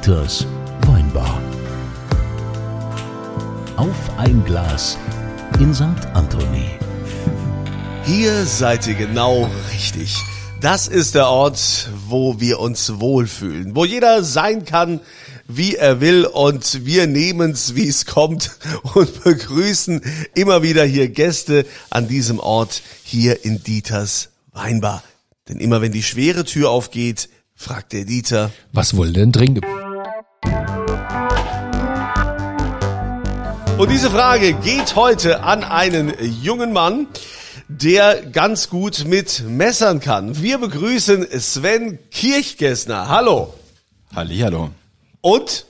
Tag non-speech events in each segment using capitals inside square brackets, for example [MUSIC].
Dieters Weinbar. Auf ein Glas in St. Anthony. Hier seid ihr genau richtig. Das ist der Ort, wo wir uns wohlfühlen, wo jeder sein kann, wie er will und wir nehmen's, wie es kommt [LAUGHS] und begrüßen immer wieder hier Gäste an diesem Ort hier in Dieters Weinbar. Denn immer wenn die schwere Tür aufgeht, fragt der Dieter, Was ihr denn trinken? Und diese Frage geht heute an einen jungen Mann, der ganz gut mit Messern kann. Wir begrüßen Sven Kirchgessner. Hallo. Hallihallo. Und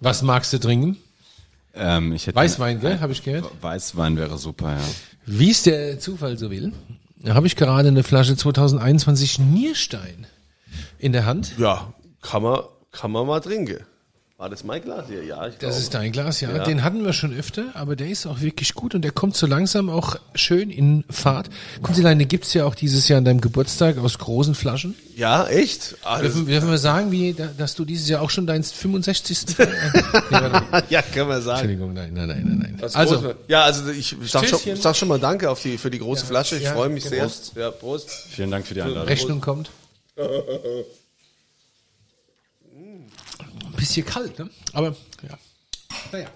Was magst du trinken? Ähm, ich hätte Weißwein, gell? Habe ich gehört. Weißwein wäre super, ja. Wie es der Zufall so will, habe ich gerade eine Flasche 2021 Nierstein in der Hand. ja, kann man, kann man mal trinken. War das mein Glas hier? Ja, ich glaube. Das ist dein Glas, ja. Ja. Den hatten wir schon öfter, aber der ist auch wirklich gut und der kommt so langsam auch schön in Fahrt. Kunzilein, den gibt's ja auch dieses Jahr an deinem Geburtstag aus großen Flaschen. Ja, echt? Ah, Dürfen, dürfen wir sagen, wie, da- dass du dieses Jahr auch schon dein 65. Fe- nee, warte. [LAUGHS] ja, können wir sagen. Entschuldigung, nein, nein, nein, nein. Das Also, große- ja, also ich sag schon, sag schon mal Danke auf die, für die große Flasche. Ich ja, freue mich sehr. Ja, Prost. Vielen Dank für die Einladung. Rechnung kommt. [LAUGHS] Ein bisschen kalt, ne? Aber, ja. Naja.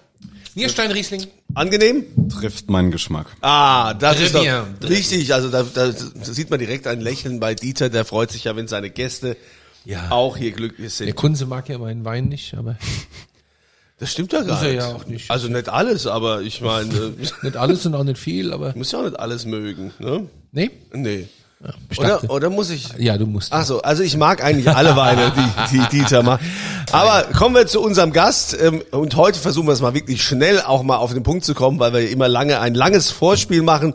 Nierstein Riesling. Angenehm? Trifft meinen Geschmack. Ah, das Très ist doch richtig. Also da, da sieht man direkt ein Lächeln bei Dieter. Der freut sich ja, wenn seine Gäste Ja. auch hier glücklich sind. Der Kunze mag ja meinen Wein nicht, aber Das stimmt ja gar er nicht. ja auch nicht. Also nicht alles, aber ich meine, [LAUGHS] nicht alles und auch nicht viel, aber muss ja auch nicht alles mögen, ne? nee. Nee. Oder, oder muss ich? ja, du musst. Ach so, also ich mag eigentlich alle Weine, die, die [LAUGHS] Dieter macht. Aber kommen wir zu unserem Gast ähm, und heute versuchen wir es mal wirklich schnell auch mal auf den Punkt zu kommen, weil wir immer lange ein langes Vorspiel machen.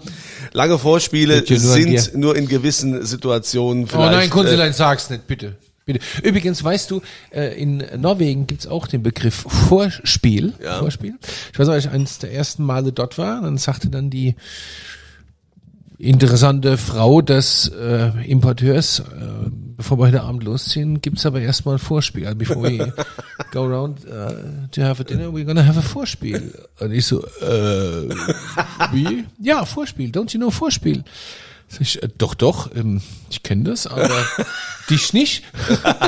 Lange Vorspiele nur sind nur in gewissen Situationen oh vielleicht. nein, äh, Kunzelein, sag's nicht, bitte. Bitte. Übrigens, weißt du, äh, in Norwegen gibt's auch den Begriff Vorspiel. Ja. Vorspiel. Ich weiß als ich eines der ersten Male dort war, dann sagte dann die interessante Frau des äh, Importeurs, äh, bevor wir heute Abend losziehen, gibt's aber erstmal Vorspiel. Also before we [LAUGHS] go around uh, to have a dinner, we're gonna have a Vorspiel. Und ich so, äh, wie? Ja, Vorspiel. Don't you know Vorspiel? Ich, äh, doch, doch, ähm, ich kenne das, aber [LAUGHS] dich nicht.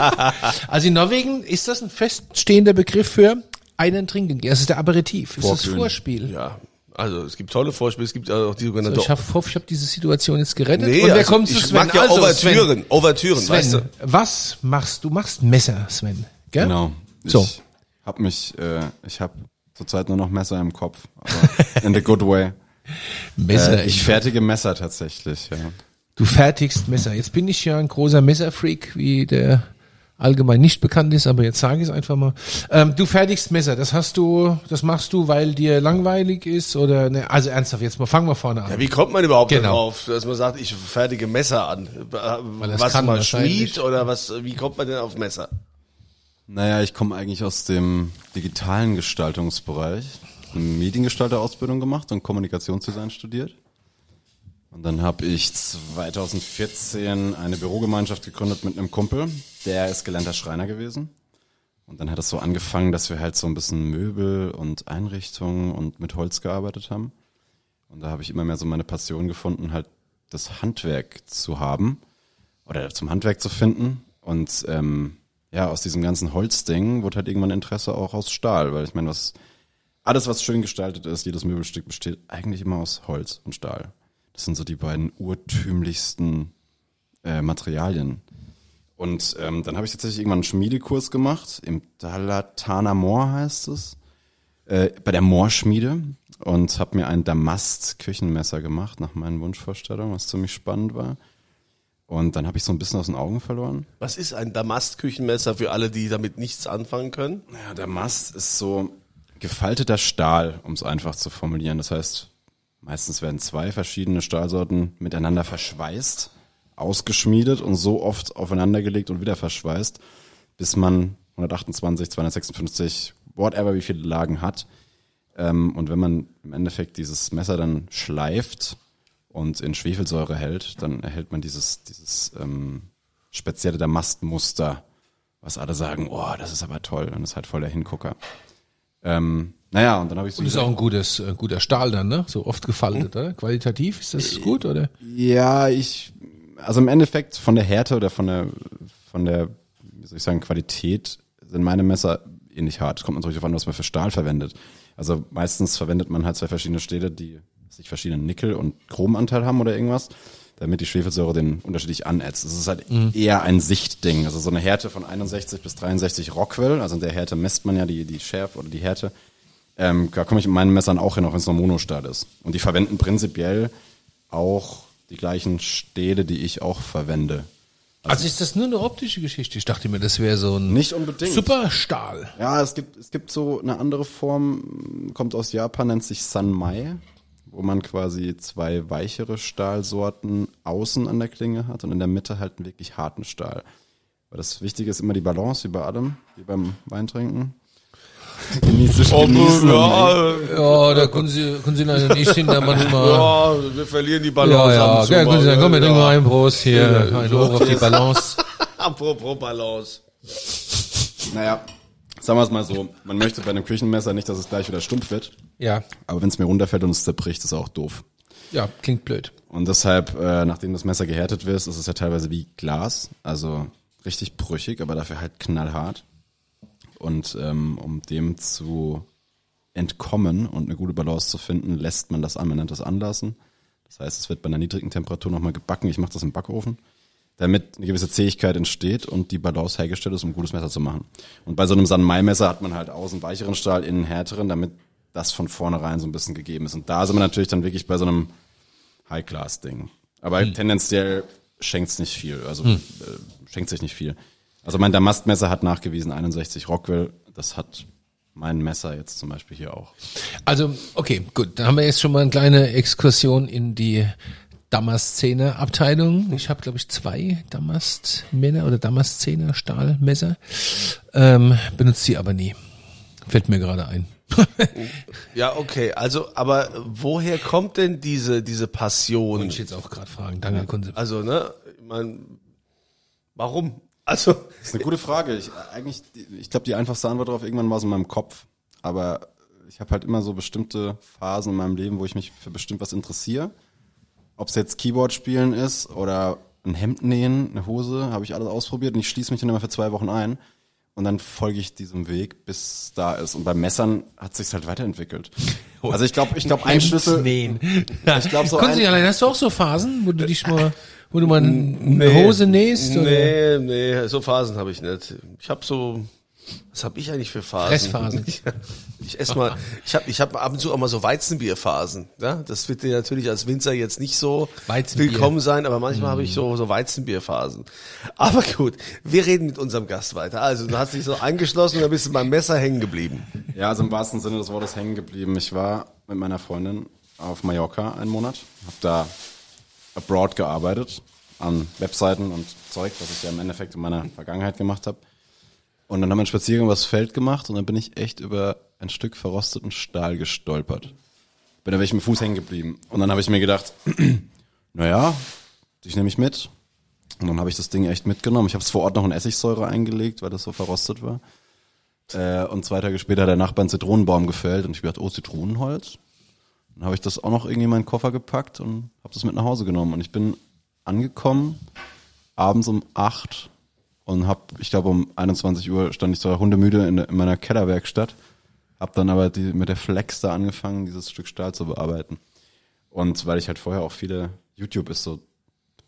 [LAUGHS] also in Norwegen ist das ein feststehender Begriff für einen Trinken. Das ist der Aperitif, das ist das. Vorspiel. Ja, also es gibt tolle Vorspiele, es gibt auch die sogenannte. So, ich hoffe, ich habe diese Situation jetzt gerettet. nee, Und wer also kommt zu ich Sven? mag ja also, Ouvertüren, Ouvertüren, Sven, weißt du? Sven was machst du? Machst Messer, Sven. Gell? Genau. Ich So. hab mich, äh, ich habe zurzeit nur noch Messer im Kopf, aber in the good way. [LAUGHS] Messer. Äh, ich fertige Messer tatsächlich, ja. du fertigst Messer. Jetzt bin ich ja ein großer Messerfreak, wie der allgemein nicht bekannt ist, aber jetzt sage ich es einfach mal. Ähm, du fertigst Messer. Das hast du, das machst du, weil dir langweilig ist oder ne? Also ernsthaft, jetzt mal fangen wir vorne an. Ja, wie kommt man überhaupt Genau. darauf, dass man sagt, ich fertige Messer an? Was kann man schmied oder was? Wie kommt man denn auf Messer? Naja, ich komme eigentlich aus dem digitalen Gestaltungsbereich. Eine Mediengestalter-Ausbildung gemacht und Kommunikationsdesign studiert. Und dann habe ich 2014 eine Bürogemeinschaft gegründet mit einem Kumpel. Der ist gelernter Schreiner gewesen. Und dann hat es so angefangen, dass wir halt so ein bisschen Möbel und Einrichtungen und mit Holz gearbeitet haben. Und da habe ich immer mehr so meine Passion gefunden, halt das Handwerk zu haben oder zum Handwerk zu finden. Und ähm, ja, aus diesem ganzen Holzding wurde halt irgendwann Interesse auch aus Stahl, weil ich meine, was alles, was schön gestaltet ist, jedes Möbelstück besteht eigentlich immer aus Holz und Stahl. Das sind so die beiden urtümlichsten äh, Materialien. Und ähm, dann habe ich tatsächlich irgendwann einen Schmiedekurs gemacht, im Dalatana Moor heißt es, äh, bei der Moorschmiede und habe mir ein Damast-Küchenmesser gemacht, nach meinen Wunschvorstellungen, was ziemlich spannend war. Und dann habe ich so ein bisschen aus den Augen verloren. Was ist ein Damast-Küchenmesser für alle, die damit nichts anfangen können? Ja, der Mast ist so gefalteter Stahl, um es einfach zu formulieren. Das heißt, meistens werden zwei verschiedene Stahlsorten miteinander verschweißt, ausgeschmiedet und so oft aufeinandergelegt und wieder verschweißt, bis man 128, 256, whatever wie viele Lagen hat. Ähm, und wenn man im Endeffekt dieses Messer dann schleift und in Schwefelsäure hält, dann erhält man dieses, dieses ähm, spezielle Damastmuster was alle sagen, oh, das ist aber toll und ist halt voll der Hingucker. Ähm, naja, und dann habe ich so Und ist auch ein gutes, ein guter Stahl dann, ne? So oft gefaltet, oder? Qualitativ ist das gut, oder? Ja, ich, also im Endeffekt von der Härte oder von der, von der, wie soll ich sagen, Qualität sind meine Messer ähnlich hart. Es kommt natürlich darauf an, was man für Stahl verwendet. Also meistens verwendet man halt zwei verschiedene Stähle, die sich verschiedenen Nickel- und Chromanteil haben oder irgendwas, damit die Schwefelsäure den unterschiedlich anätzt. Es ist halt eher ein Sichtding. Also so eine Härte von 61 bis 63 Rockwell, also in der Härte messt man ja die, die Schärfe oder die Härte. Ähm, da komme ich mit meinen Messern auch hin, auch wenn es nur Monostahl ist. Und die verwenden prinzipiell auch die gleichen Stähle, die ich auch verwende. Also ist das nur eine optische Geschichte? Ich dachte mir, das wäre so ein Nicht unbedingt. Superstahl. Ja, es gibt, es gibt so eine andere Form, kommt aus Japan, nennt sich Sanmai, wo man quasi zwei weichere Stahlsorten außen an der Klinge hat und in der Mitte halt einen wirklich harten Stahl. Weil das Wichtige ist immer die Balance, wie bei allem, wie beim Weintrinken. Genießen, Oh, genießen ja, Ja, da können Sie, können Sie leider nicht hin, da manchmal. ja, wir verlieren die Ja, Balance. ja, ja, zu können Sie sagen, komm, wir ja. trinken mal einen Prost hier, ein Hoch auf die Balance. [LAUGHS] Apropos Balance. Naja, sagen wir es mal so, man möchte bei einem Küchenmesser nicht, dass es gleich wieder stumpf wird. Ja, Aber wenn es mir runterfällt und es zerbricht, ist auch doof. ja, klingt blöd. Und deshalb, äh, nachdem das Messer gehärtet wird, ist es ja teilweise wie Glas, also richtig brüchig, aber dafür halt knallhart. Und ähm, um dem zu entkommen und eine gute Balance zu finden, lässt man das an, man nennt das Anlassen. Das heißt, es wird bei einer niedrigen Temperatur nochmal gebacken. Ich mache das im Backofen, damit eine gewisse Zähigkeit entsteht und die Balance hergestellt ist, um ein gutes Messer zu machen. Und bei so einem Sanmai-Messer hat man halt außen weicheren Stahl, innen härteren, damit das von vornherein so ein bisschen gegeben ist. Und da sind wir natürlich dann wirklich bei so einem High-Class-Ding. Aber tendenziell schenkt's nicht viel, also äh, schenkt sich nicht viel. Also mein Damastmesser hat nachgewiesen 61 Rockwell, das hat mein Messer jetzt zum Beispiel hier auch. Also, okay, gut, dann haben wir jetzt schon mal eine kleine Exkursion in die Damaszener-Abteilung. Ich habe, glaube ich, zwei Damastmänner oder Damaszener Stahlmesser. Ähm, benutze die aber nie. Fällt mir gerade ein. [LAUGHS] Ja, okay. Also, aber woher kommt denn diese, diese Passion? Wollte ich jetzt auch gerade fragen. Danke, Kunze. Also, ne, ich mein, warum? Also, Das ist eine gute Frage. Ich, eigentlich, ich glaube, die einfachste Antwort darauf irgendwann war so in meinem Kopf. Aber ich habe halt immer so bestimmte Phasen in meinem Leben, wo ich mich für bestimmt was interessiere. Ob es jetzt Keyboard spielen ist oder ein Hemd nähen, eine Hose, habe ich alles ausprobiert und ich schließe mich dann immer für zwei Wochen ein. Und dann folge ich diesem Weg, bis es da ist. Und bei Messern hat sich's halt weiterentwickelt. Also ich glaube, ich glaube, ein Schlüssel. Nähen. Ich glaube so Kunze, ein, allein hast du auch so Phasen, wo du dich mal, wo du mal eine Hose nähst? Oder? nee, nee, so Phasen habe ich nicht. Ich habe so, was habe ich eigentlich für Phasen? Fressphasen. [LAUGHS] Ich esse mal, ich habe ich hab ab und zu auch mal so Weizenbierphasen. Ja? Das wird dir natürlich als Winzer jetzt nicht so Weizenbier. willkommen sein, aber manchmal habe ich so, so Weizenbierphasen. Aber gut, wir reden mit unserem Gast weiter. Also du hast dich so eingeschlossen und dann bist du beim Messer hängen geblieben. Ja, also im wahrsten Sinne des Wortes hängen geblieben. Ich war mit meiner Freundin auf Mallorca einen Monat, habe da abroad gearbeitet an Webseiten und Zeug, was ich ja im Endeffekt in meiner Vergangenheit gemacht habe. Und dann haben wir einen Spaziergang übers Feld gemacht und dann bin ich echt über ein Stück verrosteten Stahl gestolpert. Bin da dem Fuß hängen geblieben. Und dann habe ich mir gedacht, [CLEARS THROAT] naja, dich nehme ich mit. Und dann habe ich das Ding echt mitgenommen. Ich habe es vor Ort noch in Essigsäure eingelegt, weil das so verrostet war. Äh, und zwei Tage später hat der Nachbar einen Zitronenbaum gefällt und ich gedacht, oh, Zitronenholz. Dann habe ich das auch noch irgendwie in meinen Koffer gepackt und habe das mit nach Hause genommen. Und ich bin angekommen, abends um acht und habe, ich glaube um 21 Uhr stand ich zwar hundemüde in, in meiner Kellerwerkstatt, habe dann aber die, mit der Flex da angefangen, dieses Stück Stahl zu bearbeiten. Und weil ich halt vorher auch viele, YouTube ist so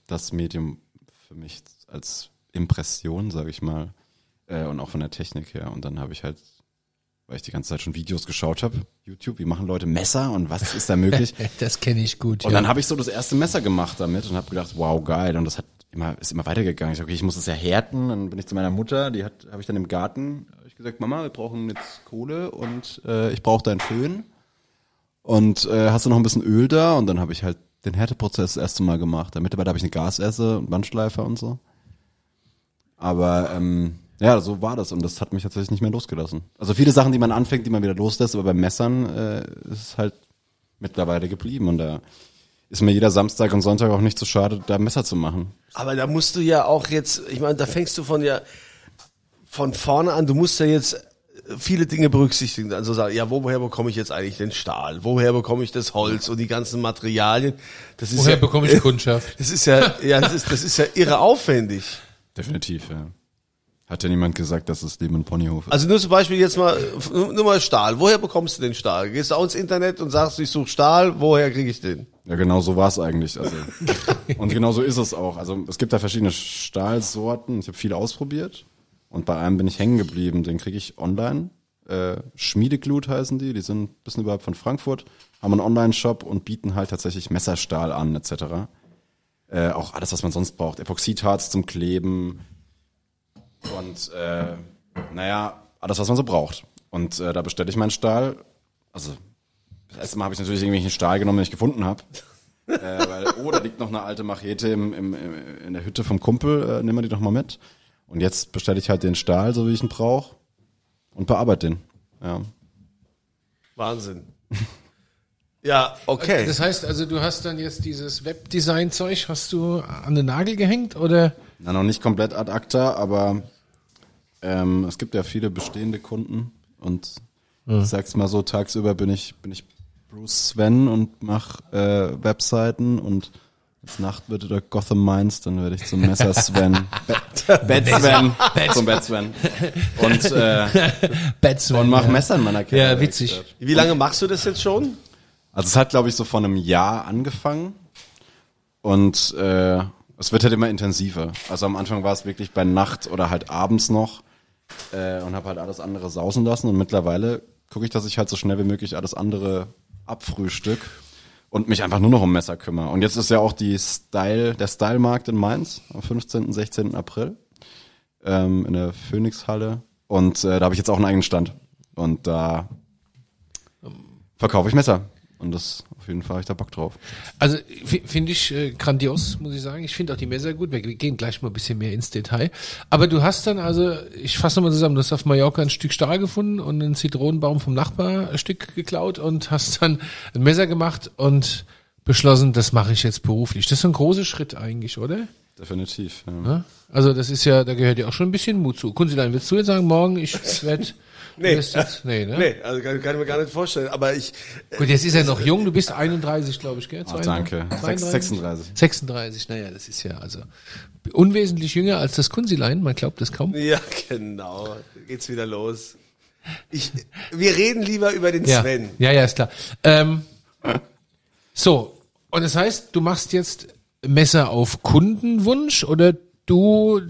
das Medium für mich als Impression, sage ich mal, äh, und auch von der Technik her. Und dann habe ich halt, weil ich die ganze Zeit schon Videos geschaut habe, YouTube, wie machen Leute Messer und was ist da möglich? [LAUGHS] Das kenne ich gut. Und ja. dann habe ich so das erste Messer gemacht damit und habe gedacht, wow, geil. Und das hat immer, ist immer weitergegangen. Ich dachte, okay, ich muss das ja härten. Dann bin ich zu meiner Mutter, die hat, habe ich dann im Garten, ich gesagt, Mama, wir brauchen jetzt Kohle und äh, ich brauche deinen Föhn. Und äh, hast du noch ein bisschen Öl da? Und dann habe ich halt den Härteprozess das erste Mal gemacht. Mittlerweile habe ich eine Gasesse und Bandschleifer und so. Aber ähm, ja, so war das und das hat mich tatsächlich nicht mehr losgelassen. Also viele Sachen, die man anfängt, die man wieder loslässt, aber bei Messern äh, ist es halt mittlerweile geblieben und da ist mir jeder Samstag und Sonntag auch nicht zu schade, da Messer zu machen. Aber da musst du ja auch jetzt, ich meine, da fängst du von ja von vorne an, du musst ja jetzt viele Dinge berücksichtigen. Also sagen, ja, woher bekomme ich jetzt eigentlich den Stahl? Woher bekomme ich das Holz und die ganzen Materialien? Das ist Woher ja, bekomme ich Kundschaft? [LAUGHS] Das ist ja, ja, das ist, das ist ja irre aufwendig. Definitiv, ja. Hat ja niemand gesagt, dass es Leben Ponyhof ist. Also nur zum Beispiel jetzt mal, nur mal Stahl. Woher bekommst du den Stahl? Gehst du auch ins Internet und sagst, ich suche Stahl, woher kriege ich den? Ja, genau so war es eigentlich. Also, [LAUGHS] und genau so ist es auch. Also es gibt da verschiedene Stahlsorten. Ich habe viele ausprobiert. Und bei einem bin ich hängen geblieben. Den kriege ich online. Äh, Schmiedeglut heißen die. Die sind ein bisschen überhalb von Frankfurt. Haben einen Online-Shop und bieten halt tatsächlich Messerstahl an, etc. Äh, auch alles, was man sonst braucht. Epoxidharz zum Kleben. Und äh, naja, alles, was man so braucht. Und äh, da bestelle ich meinen Stahl. Also das erste Mal habe ich natürlich irgendwelchen Stahl genommen, den ich gefunden habe. äh, weil, oh, da liegt noch eine alte Machete im, im, im, in der Hütte vom Kumpel, äh, nehmen wir die doch mal mit. Und jetzt bestelle ich halt den Stahl, so wie ich ihn brauche, und bearbeite den. Ja. Wahnsinn. [LAUGHS] Ja, okay. Das heißt also, du hast dann jetzt dieses Webdesign-Zeug, hast du an den Nagel gehängt oder? Na, noch nicht komplett ad acta, aber ähm, es gibt ja viele bestehende Kunden und ich sag's mal so, tagsüber bin ich, bin ich Bruce Sven und mach äh, Webseiten und als Nacht wird oder Gotham Mines, dann werde ich zum Messer Sven. [LAUGHS] Bad Sven. zum Bad Sven. Und, äh, [LAUGHS] Batsman. und mach ja. Messer in meiner Keller. Ja, witzig. Wie lange machst du das jetzt schon? Also es hat, glaube ich, so vor einem Jahr angefangen und äh, es wird halt immer intensiver. Also am Anfang war es wirklich bei Nacht oder halt abends noch äh, und habe halt alles andere sausen lassen und mittlerweile gucke ich, dass ich halt so schnell wie möglich alles andere abfrühstück und mich einfach nur noch um Messer kümmere. Und jetzt ist ja auch die Style, der Style-Markt in Mainz am 15. 16. April ähm, in der Phoenix-Halle und äh, da habe ich jetzt auch einen eigenen Stand und da verkaufe ich Messer. Und das auf jeden Fall habe ich da Bock drauf. Also finde ich äh, grandios, muss ich sagen. Ich finde auch die Messer gut. Wir gehen gleich mal ein bisschen mehr ins Detail. Aber du hast dann also, ich fasse nochmal zusammen, du hast auf Mallorca ein Stück Stahl gefunden und einen Zitronenbaum vom Nachbar ein Stück geklaut und hast dann ein Messer gemacht und beschlossen, das mache ich jetzt beruflich. Das ist ein großer Schritt eigentlich, oder? Definitiv. Ja. Ja? Also das ist ja, da gehört ja auch schon ein bisschen Mut zu. Kunzilein, willst du jetzt sagen, morgen ich werde... Nee. Jetzt, nee, ne? Nee, also kann, kann ich mir gar nicht vorstellen. Aber ich, Gut, jetzt ist er noch jung, du bist 31, glaube ich, gell? Oh, danke. 32? 36. 36, naja, das ist ja also unwesentlich jünger als das Kunzilein, man glaubt das kaum. ja, genau. Geht's wieder los. Ich, wir reden lieber über den Ja, Sven. ja, ja, ist klar. Ähm, so, und das heißt, du machst jetzt Messer auf Kundenwunsch oder du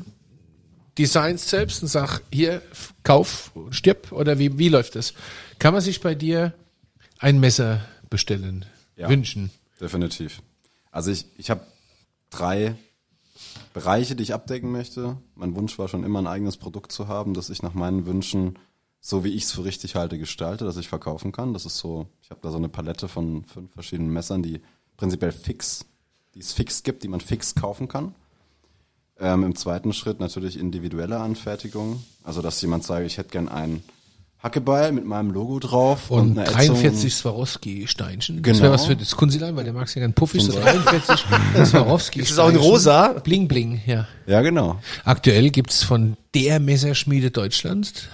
designst selbst und sag, hier, kauf, stirb oder wie, wie läuft das? Kann man sich bei dir ein Messer bestellen, Ja. wünschen? Definitiv. Also ich, ich habe drei Bereiche, die ich abdecken möchte. Mein Wunsch war schon immer ein eigenes Produkt zu haben, das ich nach meinen Wünschen, so wie ich es für richtig halte, gestalte, dass ich verkaufen kann. Das ist so, ich habe da so eine Palette von fünf verschiedenen Messern, die prinzipiell fix, die es fix gibt, die man fix kaufen kann. Ähm, Im zweiten Schritt natürlich individuelle Anfertigung. Also dass jemand sagt, ich hätte gern ein Hackebeil mit meinem Logo drauf Und, eine Ätzung. 43 Swarovski-Steinchen. Das Genau. wäre was für das Kunzilein, weil der mag es ja gern puffig. So 43 Swarovski-Steinchen. Ist das auch in rosa? Bling, bling, ja. Ja, genau. Aktuell gibt's von der Messerschmiede Deutschlands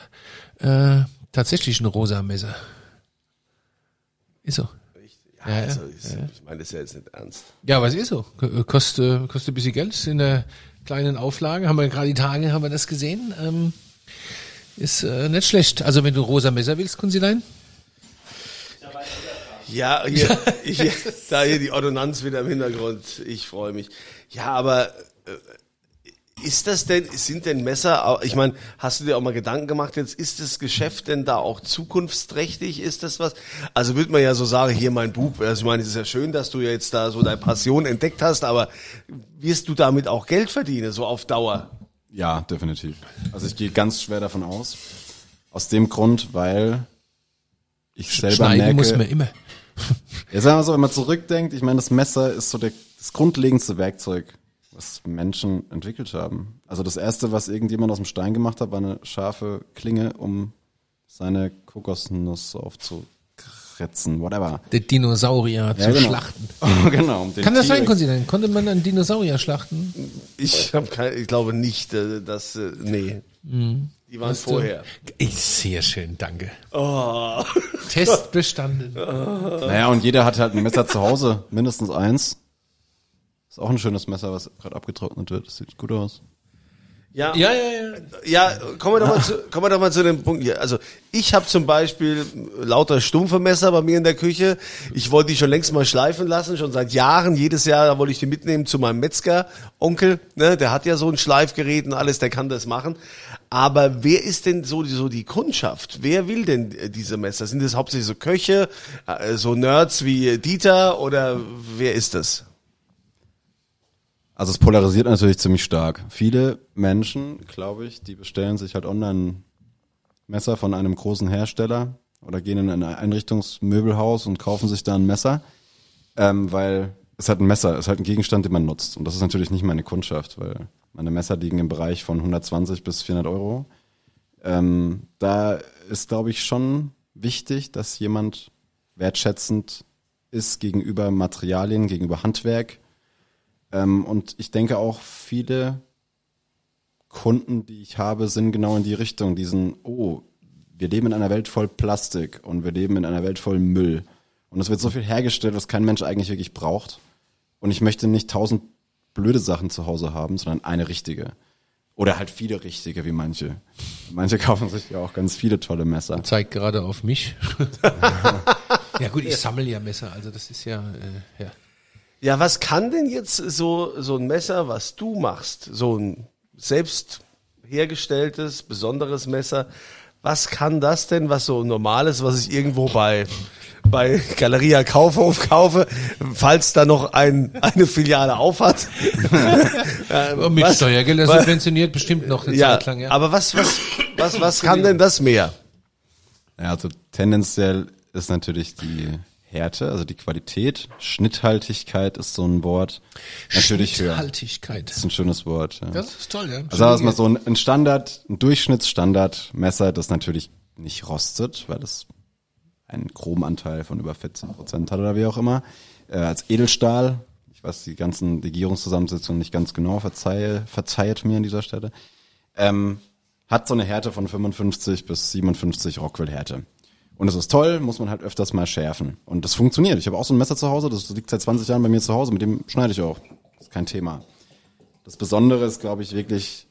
äh, tatsächlich ein rosa Messer. Ist so. Ja, Ja, also, ich, ich meine, das ist ja jetzt nicht ernst. Ja, aber es ist so. K- Kostet, kostet ein bisschen Geld. Ist in der kleinen Auflage. Haben wir gerade die Tage, haben wir das gesehen. Ähm, ist äh, nicht schlecht. Also wenn du rosa Messer willst, Kunzilein. Ja, hier, hier, da hier die Ordonnanz wieder im Hintergrund. Ich freue mich. Ja, aber äh, ist das denn, sind denn Messer, ich meine, hast du dir auch mal Gedanken gemacht jetzt, ist das Geschäft denn da auch zukunftsträchtig? Ist das was? Also würde man ja so sagen, hier mein Buch, also ich meine, es ist ja schön, dass du jetzt da so deine Passion entdeckt hast, aber wirst du damit auch Geld verdienen, so auf Dauer? Ja, definitiv. Also ich gehe ganz schwer davon aus. Aus dem Grund, weil ich selber Schneiden merke, muss man immer. ja, sagen wir so, wenn man zurückdenkt, ich meine, das Messer ist so der, das grundlegendste Werkzeug, was Menschen entwickelt haben. Also das erste, was irgendjemand aus dem Stein gemacht hat, war eine scharfe Klinge, um seine Kokosnuss aufzukratzen, whatever. Der Dinosaurier zu genau. schlachten. [LAUGHS] genau. Um den Kann das sein, Kunzilein? Konnte man einen Dinosaurier schlachten? Ich habe kein, ich glaube nicht, äh, dass, äh, nee. Die waren Hast vorher. Ich, sehr schön, danke. Oh. Test bestanden. Naja, und jeder hat halt ein Messer zu Hause, mindestens eins. Ist auch ein schönes Messer, was gerade abgetrocknet wird. Das sieht gut aus. Ja, Ja, ja, ja. Ja, kommen wir doch mal zu, kommen wir doch mal zu dem Punkt hier. Also ich habe zum Beispiel lauter stumpfe Messer bei mir in der Küche. Ich wollte die schon längst mal schleifen lassen, schon seit Jahren. Jedes Jahr da wollte ich die mitnehmen zu meinem Metzger Onkel. Ne, der hat ja so ein Schleifgerät und alles, der kann das machen. Aber wer ist denn so die, so die Kundschaft? Wer will denn äh, diese Messer? Sind das hauptsächlich so Köche, äh, so Nerds wie Dieter oder wer ist das? Also es polarisiert natürlich ziemlich stark. Viele Menschen, glaube ich, die bestellen sich halt online Messer von einem großen Hersteller oder gehen in ein Einrichtungsmöbelhaus und kaufen sich da ein Messer, ähm, weil es halt ein Messer, es ist halt ein Gegenstand, den man nutzt. Und das ist natürlich nicht meine Kundschaft, weil meine Messer liegen im Bereich von 120 bis 400 Euro. Ähm, da ist, glaube ich, schon wichtig, dass jemand wertschätzend ist gegenüber Materialien, gegenüber Handwerk. Ähm, und ich denke auch viele Kunden, die ich habe, sind genau in die Richtung, diesen, oh, wir leben in einer Welt voll Plastik und wir leben in einer Welt voll Müll. Und es wird so viel hergestellt, was kein Mensch eigentlich wirklich braucht. Und ich möchte nicht tausend blöde Sachen zu Hause haben, sondern eine richtige. Oder halt viele richtige, wie manche. Manche [LAUGHS] kaufen sich ja auch ganz viele tolle Messer. Zeigt gerade auf mich. [LAUGHS] ja gut, ich sammle ja Messer, also das ist ja, äh, ja. Ja, was kann denn jetzt so, so ein Messer, was du machst, so ein selbst hergestelltes, besonderes Messer, was kann das denn, was so normales, was ich irgendwo bei, bei Galeria Kaufhof kaufe, falls da noch ein, eine Filiale aufhat? [LAUGHS] Ähm, Mit was- Steuergeldern was- subventioniert bestimmt noch eine Ja, Zeit lang, ja. aber was, was, was, was kann denn das mehr? Ja, also tendenziell ist natürlich die Härte, also die Qualität, Schnitthaltigkeit ist so ein Wort. Natürlich höher. Haltigkeit. Das ist ein schönes Wort. Ja. Das ist toll, ja. Also sagen wir mal so ein, ein Standard, ein Durchschnittsstandardmesser, das natürlich nicht rostet, weil es einen groben Anteil von über 14 Prozent hat oder wie auch immer, äh, als Edelstahl. Ich weiß die ganzen Legierungszusammensetzungen nicht ganz genau, verzeihe, verzeiht mir an dieser Stelle. Ähm, hat so eine Härte von 55 bis 57 Rockwell-Härte. Und es ist toll, muss man halt öfters mal schärfen. Und das funktioniert. Ich habe auch so ein Messer zu Hause, das liegt seit 20 Jahren bei mir zu Hause, mit dem schneide ich auch. Das ist kein Thema. Das Besondere ist, glaube ich, wirklich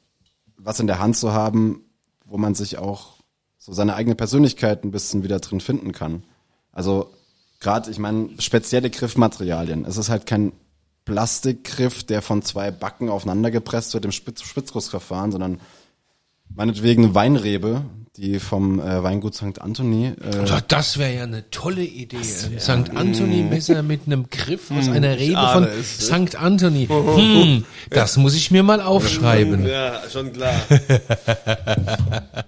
was in der Hand zu haben, wo man sich auch so seine eigene Persönlichkeit ein bisschen wieder drin finden kann. Also gerade, ich meine, spezielle Griffmaterialien. Es ist halt kein Plastikgriff, der von zwei Backen aufeinander gepresst wird im Spitz Spritzgussverfahren, sondern meinetwegen Weinrebe, die vom äh, Weingut St. Anthony. Äh, Doch, das wäre ja eine tolle Idee. Ein St. Anthony Messer mit einem Griff aus einer Rebe ahne von St. Anthony. Hm, das muss ich mir mal aufschreiben. Ja, schon klar. [LAUGHS]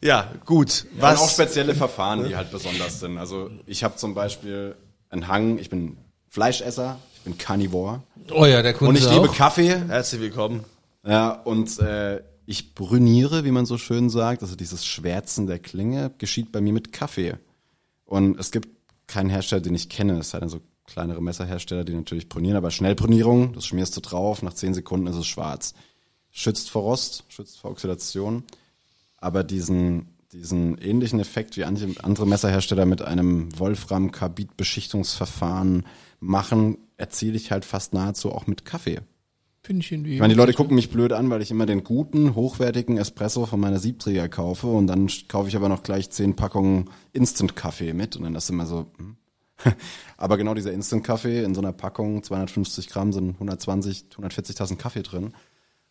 ja, gut. Ja, und auch Was? spezielle Verfahren, die halt besonders sind. Also ich habe zum Beispiel einen Hang, ich bin Fleischesser, ich bin Carnivore Oh ja, der Kunde und ich liebe auch. Kaffee. Herzlich willkommen. Ja, und äh, ich brüniere, wie man so schön sagt, also dieses Schwärzen der Klinge geschieht bei mir mit Kaffee. Und es gibt keinen Hersteller, den ich kenne, es sei denn so kleinere Messerhersteller, die natürlich brünieren, aber Schnellbrunierung, das schmierst du drauf, nach 10 Sekunden ist es schwarz. Schützt vor Rost, schützt vor Oxidation, aber diesen, diesen ähnlichen Effekt wie andere Messerhersteller mit einem Wolfram-Karbid-Beschichtungsverfahren machen, erziele ich halt fast nahezu auch mit Kaffee. Finde ich irgendwie. Ich meine, die Leute gucken mich blöd an, weil ich immer den guten, hochwertigen Espresso von meiner Siebträger kaufe und dann kaufe ich aber noch gleich zehn Packungen Instant-Kaffee mit und dann ist immer so, hm. [LAUGHS] aber genau dieser Instant-Kaffee in so einer Packung, 250 Gramm sind 120, 140 Tassen Kaffee drin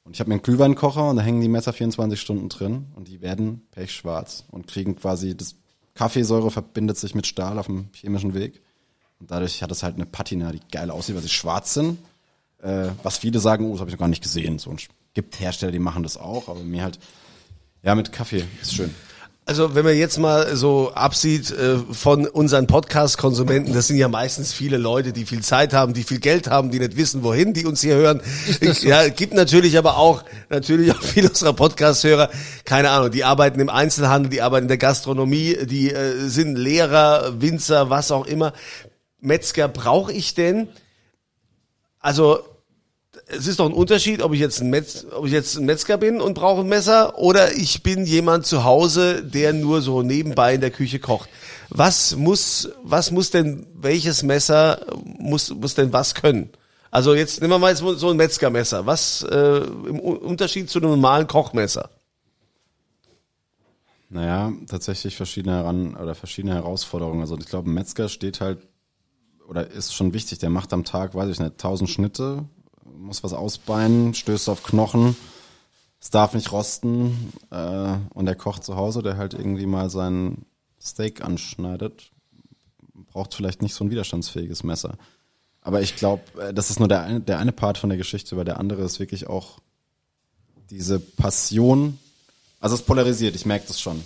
und ich habe mir einen Glühweinkocher und da hängen die Messer 24 Stunden drin und die werden pechschwarz und kriegen quasi, das Kaffeesäure verbindet sich mit Stahl auf dem chemischen Weg und dadurch hat es halt eine Patina, die geil aussieht, weil sie schwarz sind äh, was viele sagen, oh, das habe ich noch gar nicht gesehen. So, und es gibt Hersteller, die machen das auch, aber mir halt, ja, mit Kaffee ist schön. Also wenn man jetzt mal so absieht äh, von unseren Podcast-Konsumenten, das sind ja meistens viele Leute, die viel Zeit haben, die viel Geld haben, die nicht wissen, wohin, die uns hier hören. so? Ja, gibt natürlich aber auch natürlich auch [LAUGHS] viele unserer Podcast-Hörer, keine Ahnung, die arbeiten im Einzelhandel, die arbeiten in der Gastronomie, die äh, sind Lehrer, Winzer, was auch immer. Metzger brauche ich denn? Also es ist doch ein Unterschied, ob ich jetzt ein, Metz, ob ich jetzt ein Metzger bin und brauche ein Messer oder ich bin jemand zu Hause, der nur so nebenbei in der Küche kocht. Was muss, was muss denn, welches Messer muss, muss denn was können? Also jetzt nehmen wir mal jetzt so ein Metzgermesser. Was äh, im Unterschied zu einem normalen Kochmesser? Naja, tatsächlich verschiedene heran oder verschiedene Herausforderungen. Also ich glaube, ein Metzger steht halt oder ist schon wichtig. Der macht am Tag, weiß ich nicht, tausend Schnitte, muss was ausbeinen, stößt auf Knochen, es darf nicht rosten äh, und der Koch zu Hause, der halt irgendwie mal sein Steak anschneidet, braucht vielleicht nicht so ein widerstandsfähiges Messer. Aber ich glaube, das ist nur der eine, der eine Part von der Geschichte, weil der andere ist wirklich auch diese Passion. Also es polarisiert, ich merke das schon.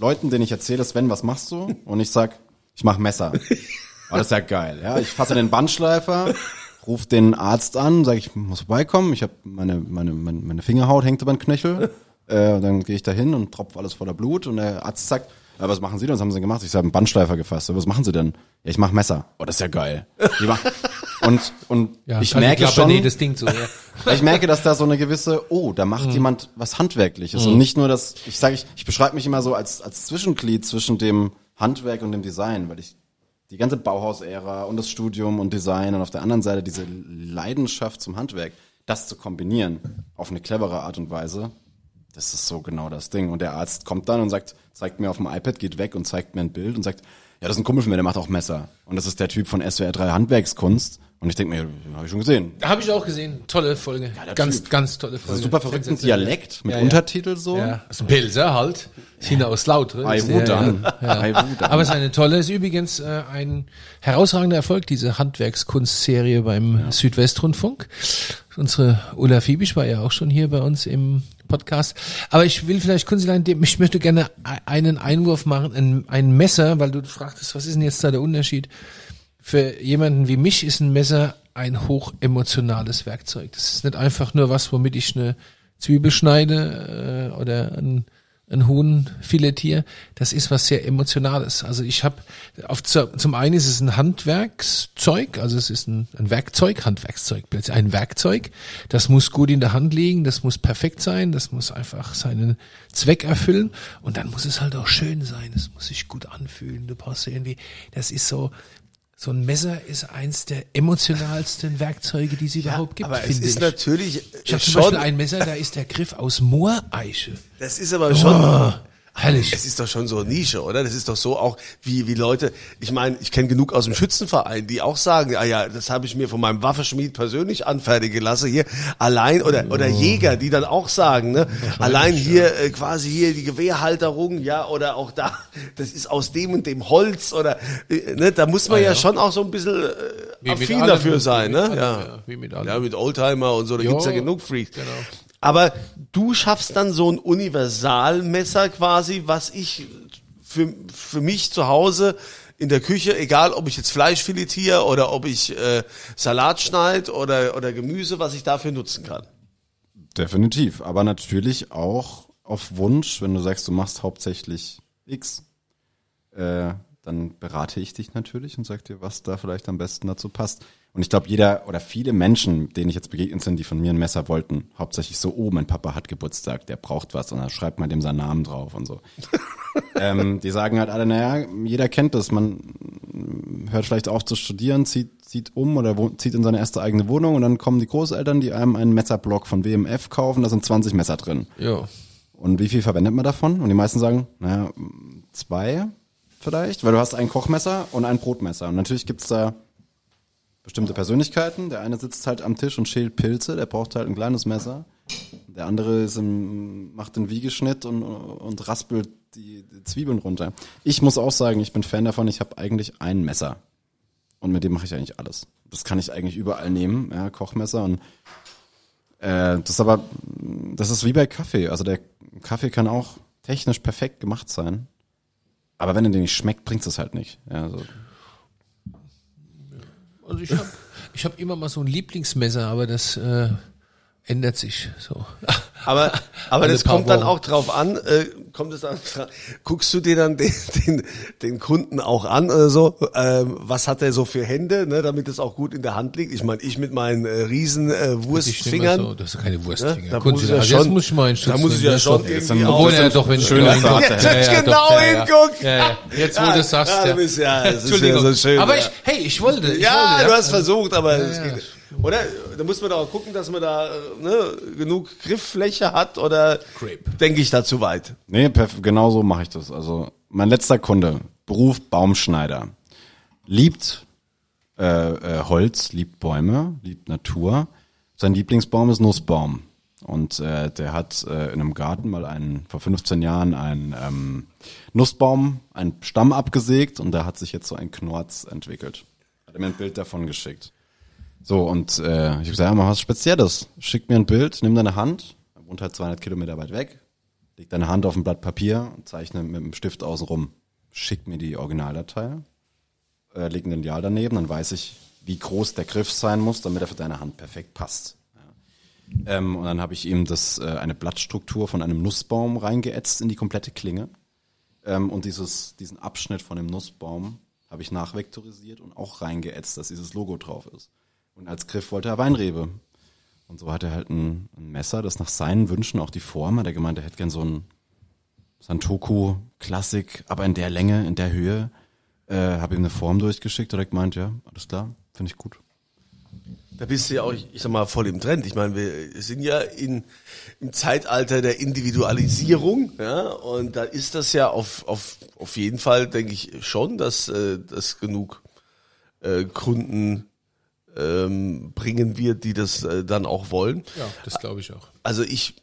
Leuten, denen ich erzähle, Sven, was machst du? Und ich sag, ich mach Messer. [LAUGHS] Oh, das ist ja geil. Ja, ich fasse den Bandschleifer, ruf den Arzt an, sage ich muss vorbeikommen. Ich habe meine, meine meine meine Fingerhaut hängt über den Knöchel. [LAUGHS] Äh, dann gehe ich da hin und tropfe alles voller Blut und der Arzt sagt, ja, was machen Sie denn? Was haben Sie denn gemacht? Ich habe einen Bandschleifer gefasst. Ja, was machen Sie denn? Ja, ich mache Messer. Oh, das ist ja geil. [LAUGHS] Und und Ja, ich kann merke klappen, schon, Nee, das Ding so, [LAUGHS] ja. ich merke, dass da so eine gewisse, oh, da macht jemand was Handwerkliches. Und nicht nur das, ich sage, ich, ich beschreibe mich immer so als, als Zwischenglied zwischen dem Handwerk und dem Design, weil ich die ganze Bauhaus-Ära und das Studium und Design und auf der anderen Seite diese Leidenschaft zum Handwerk, das zu kombinieren auf eine clevere Art und Weise, das ist so genau das Ding. Und der Arzt kommt dann und sagt, zeigt mir auf dem iPad, geht weg und zeigt mir ein Bild und sagt, ja, das ist ein Kumpel von mir, der macht auch Messer. Und das ist der Typ von SWR 3 Handwerkskunst. Und ich denke mir, ja, habe ich schon gesehen. Habe ich auch gesehen. Tolle Folge. der ganz, Typ. ganz tolle Folge. Also super verrückten. Dialekt mit Ja, ja. Untertitel so. Ja, aus dem Pilser halt. China aus Lautre. Ja, ja. [LAUGHS] Ai Wudan. Aber es ist eine tolle, ist übrigens äh, ein herausragender Erfolg, diese Handwerkskunstserie beim Südwestrundfunk. Unsere Ulla Fiebisch war ja auch schon hier bei uns im Podcast. Aber ich will vielleicht, Kunzilein, ich möchte gerne e- einen Einwurf machen, ein, ein Messer, weil du fragtest, was ist denn jetzt da der Unterschied? Für jemanden wie mich ist ein Messer ein hochemotionales Werkzeug. Das ist nicht einfach nur was, womit ich eine Zwiebel schneide äh, oder ein, ein Huhn filetiere. Das ist was sehr Emotionales. Also ich habe, zum einen ist es ein Handwerkszeug, also es ist ein, ein Werkzeug, Handwerkszeug, plötzlich ein Werkzeug. Das muss gut in der Hand liegen, das muss perfekt sein, das muss einfach seinen Zweck erfüllen und dann muss es halt auch schön sein. Es muss sich gut anfühlen. Du brauchst irgendwie, das ist so, so ein Messer ist eins der emotionalsten Werkzeuge, die es überhaupt gibt, aber es finde ist ich. natürlich Ich habe zum Beispiel ein Messer, da ist der Griff aus Mooreiche. das ist aber schon, Herrlich. Es ist doch schon so eine Nische, oder? Das ist doch so auch wie wie Leute. Ich meine, ich kenne genug aus dem Schützenverein, die auch sagen, ah ja, das habe ich mir von meinem Waffenschmied persönlich anfertigen lassen hier. Allein oder oder Jäger, die dann auch sagen, ne, [LAUGHS] allein hier äh, quasi hier die Gewehrhalterung, ja, oder auch da, das ist aus dem und dem Holz oder äh, ne, da muss man ja, ja. schon auch so ein bisschen äh, affin dafür sein, ne? allem, ja. ja, wie mit allem. ja, mit Oldtimer und so, da Jo, gibt's ja genug Freaks. genau. Aber du schaffst dann so ein Universalmesser quasi, was ich für, für mich zu Hause in der Küche, egal ob ich jetzt Fleisch filetiere oder ob ich äh, Salat schneide oder, oder Gemüse, was ich dafür nutzen kann. Definitiv. Aber natürlich auch auf Wunsch, wenn du sagst, du machst hauptsächlich X, äh, dann berate ich dich natürlich und sag dir, was da vielleicht am besten dazu passt. Und ich glaube, jeder oder viele Menschen, denen ich jetzt begegnet sind, die von mir ein Messer wollten, hauptsächlich so, oh, mein Papa hat Geburtstag, der braucht was und dann schreibt man dem seinen Namen drauf und so. [LAUGHS] ähm, die sagen halt alle, naja, jeder kennt das, man hört vielleicht auf zu studieren, zieht, zieht um oder wohnt, zieht in seine erste eigene Wohnung und dann kommen die Großeltern, die einem einen Messerblock von WMF kaufen, da sind 20 Messer drin. Ja. Und wie viel verwendet man davon? Und die meisten sagen, naja, zwei vielleicht, weil du hast ein Kochmesser und ein Brotmesser. Und natürlich gibt's da bestimmte Persönlichkeiten. Der eine sitzt halt am Tisch und schält Pilze, der braucht halt ein kleines Messer. Der andere ist im, macht den Wiegeschnitt und, und raspelt die, die Zwiebeln runter. Ich muss auch sagen, ich bin Fan davon, ich habe eigentlich ein Messer. Und mit dem mache ich eigentlich alles. Das kann ich eigentlich überall nehmen, ja, Kochmesser. Und äh, das ist aber, das ist wie bei Kaffee. Also der Kaffee kann auch technisch perfekt gemacht sein. Aber wenn er dir nicht schmeckt, bringt es halt nicht. Ja, so. Also ich habe ich hab immer mal so ein Lieblingsmesser, aber das äh, ändert sich so. Aber, aber das kommt dann auch drauf an, äh, kommt es dann, guckst du dir dann den, den, den Kunden auch an oder so, ähm, was hat er so für Hände, ne, damit es auch gut in der Hand liegt. Ich meine, ich mit meinen äh, riesen äh, Ich Wurstfingern, So, das ist keine ne, Wurstfinger. da Können muss ich da- ja also jetzt schon, muss ich mal einen da Schutz muss ich ja das schon irgendwie Obwohl er doch, wenn ja, Sache. doch, Jetzt genau hinguckt. Ja, ja. Jetzt, wo Ja, du das sagst, ja, ja. du ja, es ist ja so schön, aber ja. ich, hey, ich wollte. Ich Ja, wollte, du hast versucht, aber es ja. geht. Oder? Da muss man doch auch gucken, dass man da äh, ne, genug Grifffläche hat oder denke ich da zu weit? Nee, perf genau so mache ich das. Also mein letzter Kunde, Beruf Baumschneider, liebt äh, äh, Holz, liebt Bäume, liebt Natur. Sein Lieblingsbaum ist Nussbaum. Und äh, der hat äh, in einem Garten mal einen, vor 15 Jahren einen ähm, Nussbaum, einen Stamm abgesägt und da hat sich jetzt so ein Knorz entwickelt. Hat er mir ein Bild davon geschickt. So, und äh, ich habe gesagt, ja, mach was Spezielles. Schick mir ein Bild, nimm deine Hand, wohnt halt 200 Kilometer weit weg, leg deine Hand auf ein Blatt Papier und zeichne mit dem Stift außen rum. Schick mir die Originaldatei, äh, leg ein Lineal daneben, dann weiß ich, wie groß der Griff sein muss, damit er für deine Hand perfekt passt. Ähm, und dann habe ich ihm das äh, eine Blattstruktur von einem Nussbaum reingeätzt in die komplette Klinge. Ähm, und dieses, diesen Abschnitt von dem Nussbaum habe ich nachvektorisiert und auch reingeätzt, dass dieses Logo drauf ist. Und als Griff wollte er Weinrebe. Und so hat er halt ein, ein Messer, das nach seinen Wünschen auch die Form hat. Er gemeint, er hätte gern so ein Santoku Klassik, aber in der Länge, in der Höhe. Äh, habe ihm eine Form durchgeschickt und er gemeint, ja, alles klar, finde ich gut. Da bist du ja auch, ich sag mal, voll im Trend. Ich meine, wir sind ja in, im Zeitalter der Individualisierung, ja, und da ist das ja auf, auf, auf jeden Fall, denke ich schon, dass äh, das genug äh, Kunden ähm, bringen wird, die das äh, dann auch wollen. Ja, das glaube ich auch. Also ich,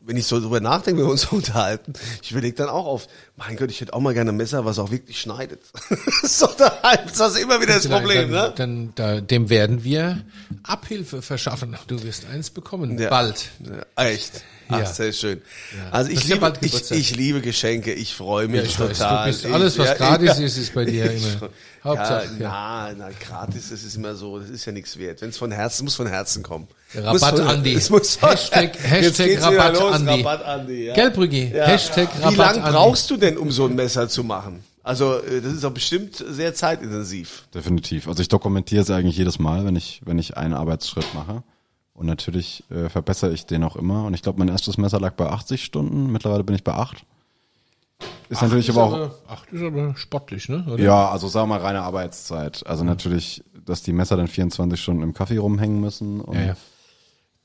wenn ich so drüber nachdenke, wenn wir uns so unterhalten, ich überlege dann auch auf, mein Gott, ich hätte auch mal gerne ein Messer, was auch wirklich schneidet. [LAUGHS] so, da ist das immer wieder das Problem, dann, ne? Dann, da, dem werden wir Abhilfe verschaffen. Du wirst eins bekommen. Ja. Bald. Ja, echt. Ach, Ja. sehr schön. Ja. Also ich ja liebe, bald ich, ich liebe Geschenke, ich freue Ja, mich ich weiß, total. du bist alles, was Ich- gratis ja, ist, ist bei dir [LAUGHS] immer. Hauptsache, ja, ja. na, na, gratis, das ist immer so, das ist ja nichts wert. Wenn es von Herzen, muss von Herzen kommen. Rabatt von, Andi. [LAUGHS] Es muss von, Hashtag- Hashtag Rabatt los, Andi. Rabatt Andi ja. Ja. Hashtag Wie Rabatt lange Andi. brauchst du denn, um so ein Messer zu machen? Also, äh, das ist doch bestimmt sehr zeitintensiv. Definitiv. Also ich dokumentiere es eigentlich jedes Mal, wenn ich, wenn ich einen Arbeitsschritt mache. Und natürlich äh, verbessere ich den auch immer. Und ich glaube, mein erstes Messer lag bei 80 Stunden. Mittlerweile bin ich bei 8. Ist natürlich Ist aber auch. aber, ach, das ist aber sportlich, ne? Oder? Ja, also sagen wir mal reine Arbeitszeit. Also natürlich, dass die Messer dann 24 Stunden im Kaffee rumhängen müssen und Ja, ja.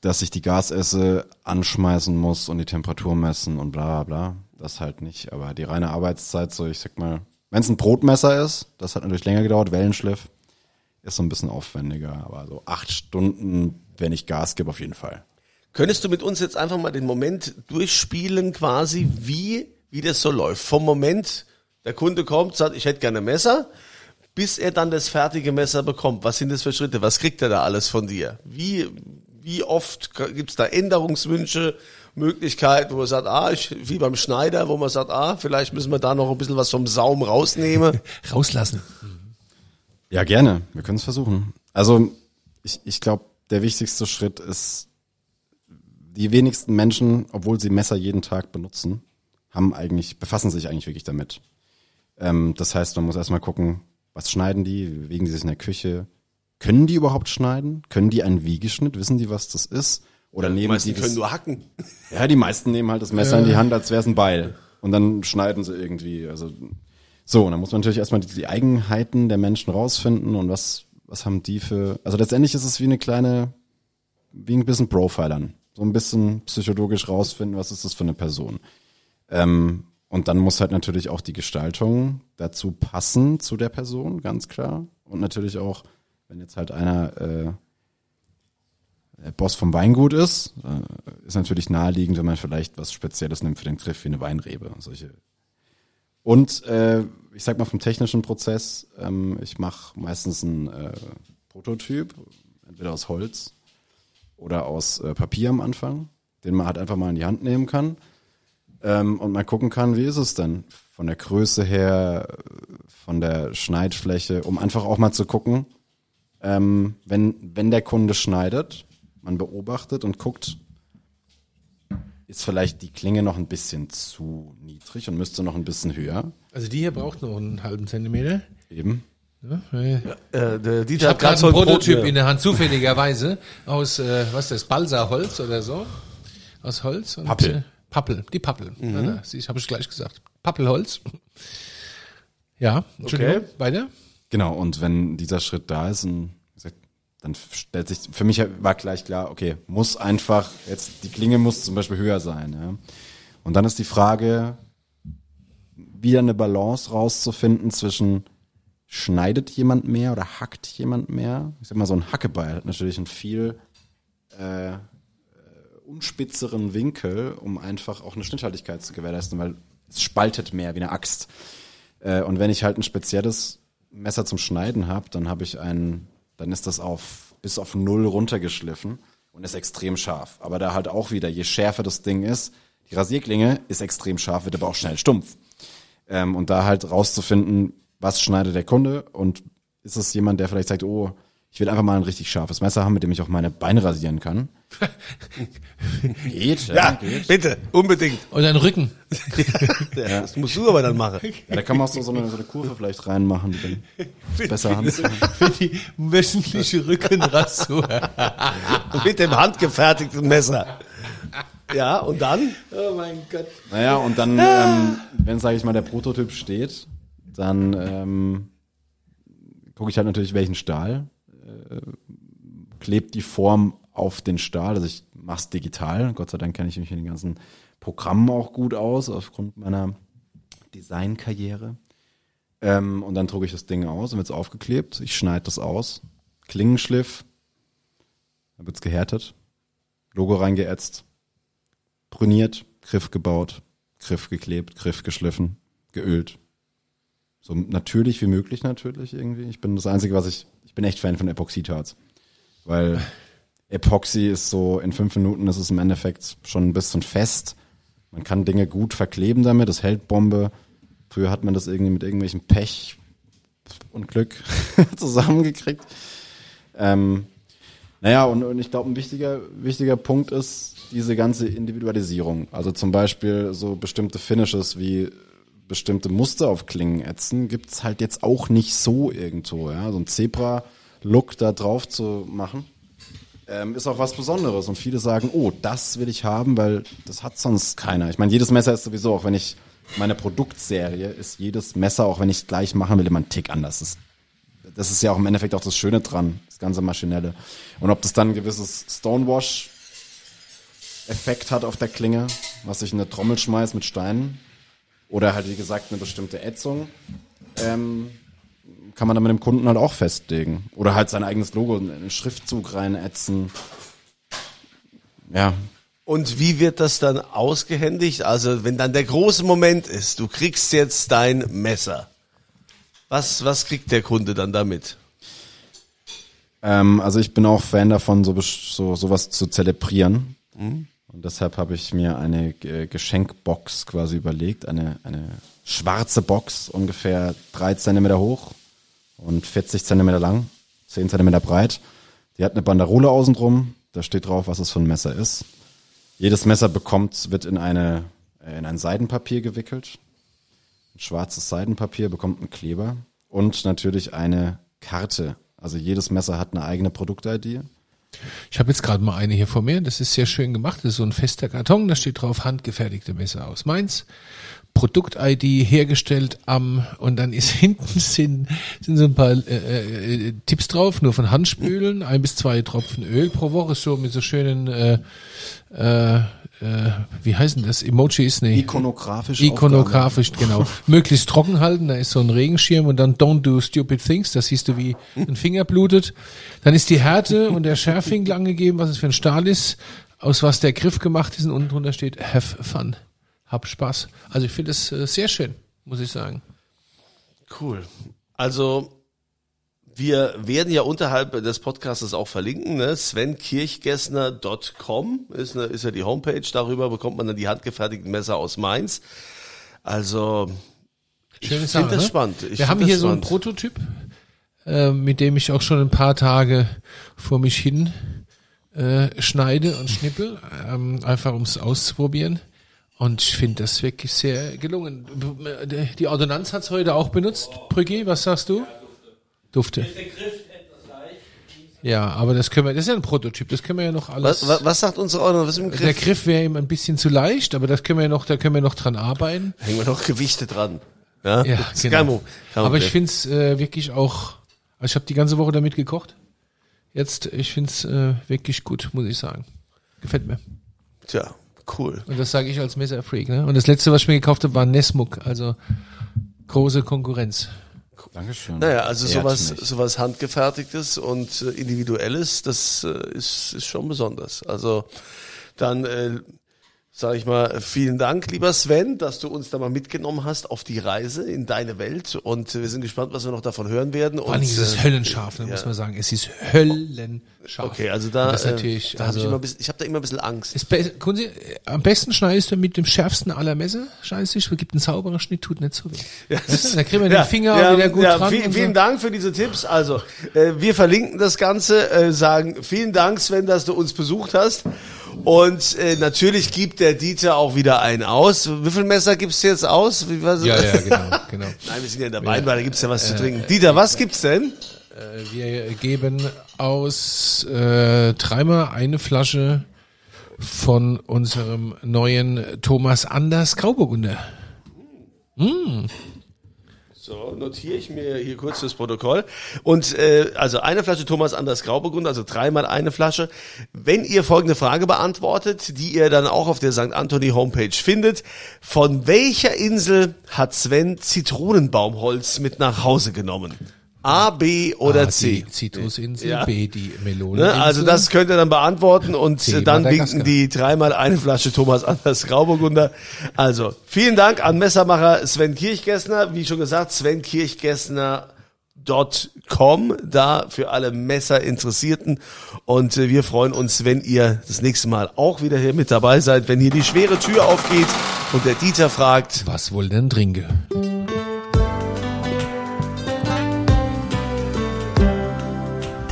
dass ich die Gasesse anschmeißen muss und die Temperatur messen und bla bla bla. Das halt nicht. Aber die reine Arbeitszeit, so ich sag mal, wenn es ein Brotmesser ist, das hat natürlich länger gedauert, Wellenschliff, ist so ein bisschen aufwendiger. Aber so acht Stunden, wenn ich Gas gebe, auf jeden Fall. Könntest du mit uns jetzt einfach mal den Moment durchspielen, quasi, wie, wie das so läuft? Vom Moment, der Kunde kommt, sagt, ich hätte gerne ein Messer, bis er dann das fertige Messer bekommt. Was sind das für Schritte? Was kriegt er da alles von dir? Wie, wie oft gibt's da Änderungswünsche, Möglichkeiten, wo man sagt, ah, ich, wie beim Schneider, wo man sagt, ah, vielleicht müssen wir da noch ein bisschen was vom Saum rausnehmen. [LAUGHS] Rauslassen. Ja, gerne. Wir können es versuchen. Also ich, ich glaube, der wichtigste Schritt ist, die wenigsten Menschen, obwohl sie Messer jeden Tag benutzen, haben eigentlich, befassen sich eigentlich wirklich damit. Ähm, das heißt, man muss erstmal gucken, was schneiden die, wie bewegen die sich in der Küche. Können die überhaupt schneiden? Können die einen Wiegeschnitt? Wissen die, was das ist? Oder Die nehmen meisten die das, können nur hacken. ja, die meisten nehmen halt das Messer in die Hand, als wäre es ein Beil. Und dann schneiden sie irgendwie. Also so, und dann muss man natürlich erstmal die, die Eigenheiten der Menschen rausfinden und was, was haben die für. Also letztendlich ist es wie eine kleine, wie ein bisschen Profilern. So ein bisschen psychologisch rausfinden, was ist das für eine Person. Ähm, und dann muss halt natürlich auch die Gestaltung dazu passen zu der Person, ganz klar. Und natürlich auch, wenn jetzt halt einer äh, Boss vom Weingut ist, äh, ist natürlich naheliegend, wenn man vielleicht was Spezielles nimmt für den Griff, wie eine Weinrebe. Solche. Und äh, ich sag mal vom technischen Prozess, ähm, ich mache meistens einen äh, Prototyp, entweder aus Holz oder aus äh, Papier am Anfang, den man halt einfach mal in die Hand nehmen kann ähm, und mal gucken kann, wie ist es denn von der Größe her, von der Schneidfläche, um einfach auch mal zu gucken, ähm, wenn, wenn der Kunde schneidet, man beobachtet und guckt, ist vielleicht die Klinge noch ein bisschen zu niedrig und müsste noch ein bisschen höher. Also die hier braucht noch einen halben Zentimeter. Eben. Ja, weil Äh, der ich Dieter habe hat gerade so einen ein Prototyp Brot, in der Hand, zufälligerweise, aus, äh, was ist das, Balsaholz oder so. Aus Holz. Und, Pappel. Äh, Pappel, die Pappel. Ja, na, sie- habe ich gleich gesagt. Pappelholz. Ja, Entschuldigung, Okay. weiter. Genau, und wenn dieser Schritt da ist, gesagt, dann stellt sich, für mich war gleich klar, okay, muss einfach, jetzt die Klinge muss zum Beispiel höher sein. Ja. Und dann ist die Frage, wieder eine Balance rauszufinden zwischen schneidet jemand mehr oder hackt jemand mehr? Ich sag mal, so ein Hackebeil hat natürlich einen viel äh, unspitzeren Winkel, um einfach auch eine Schnitthaltigkeit zu gewährleisten, weil es spaltet mehr wie eine Axt. Äh, und wenn ich halt ein spezielles Messer zum Schneiden habe, dann habe ich ein, dann ist das auf bis auf null runtergeschliffen und ist extrem scharf. Aber da halt auch wieder, je schärfer das Ding ist, die Rasierklinge ist extrem scharf, wird aber auch schnell stumpf. Ähm, und da halt rauszufinden, was schneidet der Kunde und ist es jemand, der vielleicht sagt, oh, ich will einfach mal ein richtig scharfes Messer haben, mit dem ich auch meine Beine rasieren kann. [LAUGHS] geht, ja, Ja, geht. bitte, unbedingt. Und ein Rücken. [LAUGHS] Ja, Das musst du aber dann machen. Ja, da kann man auch so, so, eine, so eine Kurve vielleicht reinmachen, die dann besser Hand. Für die wöchentliche Rückenrasur. [LAUGHS] Mit dem handgefertigten Messer. Ja, und dann? oh mein Gott. Naja, und dann, ähm, wenn, sage ich mal, der Prototyp steht, dann ähm, gucke ich halt natürlich, welchen Stahl klebt die Form auf den Stahl. Also ich mache es digital. Gott sei Dank kenne ich mich in den ganzen Programmen auch gut aus, aufgrund meiner Designkarriere. Ähm, und dann drucke ich das Ding aus und wird's aufgeklebt. Ich schneide das aus. Klingenschliff. Dann wird's gehärtet. Logo reingeätzt. Brüniert. Griff gebaut. Griff geklebt. Griff geschliffen. Geölt. So natürlich wie möglich natürlich irgendwie. Ich bin das Einzige, was ich, ich bin echt Fan von Epoxidharz. Weil Epoxy ist so, in fünf Minuten ist es im Endeffekt schon ein bisschen fest. Man kann Dinge gut verkleben damit, es hält Bombe. Früher hat man das irgendwie mit irgendwelchen Pech und Glück [LAUGHS] zusammengekriegt. Ähm, naja, und, und ich glaube, ein wichtiger, wichtiger Punkt ist diese ganze Individualisierung. Also zum Beispiel so bestimmte Finishes wie bestimmte Muster auf Klingen ätzen, gibt's halt jetzt auch nicht so irgendwo. Ja? So ein Zebra-Look da drauf zu machen, ähm, ist auch was Besonderes. Und viele sagen, oh, das will ich haben, weil das hat sonst keiner. Ich meine, jedes Messer ist sowieso, auch wenn ich meine Produktserie ist jedes Messer, auch wenn ich es gleich machen will, immer ein Tick anders. Das, das ist ja auch im Endeffekt auch das Schöne dran, das ganze Maschinelle. Und ob das dann ein gewisses Stonewash-Effekt hat auf der Klinge, was ich in eine Trommel schmeiß mit Steinen, oder halt wie gesagt eine bestimmte Ätzung, ähm, kann man dann mit dem Kunden halt auch festlegen. Oder halt sein eigenes Logo, einen Schriftzug reinätzen. Ja, Und wie wird das dann ausgehändigt? Also, wenn dann der große Moment ist, du kriegst jetzt dein Messer. Was, was kriegt der Kunde dann damit? Ähm, also ich bin auch Fan davon, so, so sowas zu zelebrieren. Und deshalb habe ich mir eine äh, Geschenkbox quasi überlegt, eine, eine schwarze Box, ungefähr drei Zentimeter hoch und 40 Zentimeter lang, 10 Zentimeter breit. Die hat eine Banderole außen drum, da steht drauf, was es für ein Messer ist. Jedes Messer bekommt, wird in eine, äh, in ein Seidenpapier gewickelt. Ein schwarzes Seidenpapier bekommt einen Kleber und natürlich eine Karte. Also jedes Messer hat eine eigene Produkt-ID. Ich habe jetzt gerade mal eine hier vor mir. Das ist sehr schön gemacht. Das ist so ein fester Karton. Da steht drauf handgefertigte Messer aus Mainz. Produkt-ID hergestellt am und dann ist [LAUGHS] hinten sind, sind so ein paar äh, äh, Tipps drauf, nur von Handspülen, ein bis zwei Tropfen Öl pro Woche, so mit so schönen äh, äh, äh, wie heißen das? Emojis? Nee. Ikonografisch. Ikonografisch, genau. [LAUGHS] Möglichst trocken halten, da ist so ein Regenschirm und dann don't do stupid things, da siehst du, wie ein Finger blutet. Dann ist die Härte und der Schärfwinkel angegeben, was es für ein Stahl ist, aus was der Griff gemacht ist und unten drunter steht have fun. Hab Spaß. Also ich finde es äh, sehr schön, muss ich sagen. Cool. Also, wir werden ja unterhalb des Podcasts auch verlinken, ne? svenkirchgessner.com ist, ne, ist ja die Homepage, darüber bekommt man dann die handgefertigten Messer aus Mainz. Also, ich finde das ne? spannend. Ich Wir haben hier so einen spannend. Prototyp, äh, mit dem ich auch schon ein paar Tage vor mich hin äh, schneide und schnippel, ähm, einfach um es auszuprobieren. Und ich finde das wirklich sehr gelungen. Die Ordonnanz hat es heute auch benutzt. Brügge, was sagst du? Dufte. Ja, aber das können wir, das ist ja ein Prototyp, das können wir ja noch alles. Was, was, sagt unsere Ordnung? Was ist im der Griff? Griff wäre ihm ein bisschen zu leicht, aber das können wir ja noch, da können wir noch dran arbeiten. Hängen wir noch Gewichte dran. Ja, Ja, genau. kein Aber ich finde es äh, wirklich auch, also ich habe die ganze Woche damit gekocht. Jetzt, ich finde es äh, wirklich gut, muss ich sagen. Gefällt mir. Tja, cool. Und das sage ich als Messerfreak. Ne? Und das letzte, was ich mir gekauft habe, war Nesmuk, also große Konkurrenz. Dankeschön. Naja, also Ehrt sowas, mich. sowas handgefertigtes und äh, individuelles, das äh, ist, ist schon besonders. Also dann äh, sage ich mal vielen Dank, lieber Sven, dass du uns da mal mitgenommen hast auf die Reise in deine Welt und wir sind gespannt, was wir noch davon hören werden. Vor allem ist es äh, höllenscharf, ne, muss ja. man sagen. Es ist höllenscharf. Okay, also da, Und das äh, natürlich, da hab ich, also, immer ein bisschen, ich habe da immer ein bisschen Angst. ist be Sie, äh, am besten schneidest du mit dem schärfsten aller Messer, schneidest du, es gibt einen sauberen Schnitt, tut nicht so weh. Weißt du, dann kriegen wir den Finger ja, wieder gut ja, dran. Vielen, so. vielen Dank für diese Tipps. Also, äh, wir verlinken das Ganze, äh, sagen vielen Dank, Sven, dass du uns besucht hast. Und äh, natürlich gibt der Dieter auch wieder einen aus. Wie viel Messer gibt's jetzt aus? Wie, was? Ja, ja, genau, genau. [LAUGHS] Nein, wir sind ja in der Weinbar, da gibt's ja was zu trinken. Dieter, was gibt's denn? Äh, Wir geben aus äh, dreimal eine Flasche von unserem neuen Thomas Anders Grauburgunder. So, notiere ich mir hier kurz das Protokoll. Und äh, also eine Flasche Thomas Anders Grauburgunder, also dreimal eine Flasche. Wenn ihr folgende Frage beantwortet, die ihr dann auch auf der St. Anthony Homepage findet, von welcher Insel hat Sven Zitronenbaumholz mit nach Hause genommen? A, B oder A, C? Die Zitrusinsel, Ja. B, die Melone. Ne? Also das könnt ihr dann beantworten und C, dann winken die dreimal eine Flasche Thomas Anders Grauburgunder. Also vielen Dank an Messermacher Sven Kirchgessner. Wie schon gesagt, svenkirchgessner.com, da für alle Messerinteressierten. Und äh, wir freuen uns, wenn ihr das nächste Mal auch wieder hier mit dabei seid, wenn hier die schwere Tür aufgeht und der Dieter fragt, Was wohl denn trinke?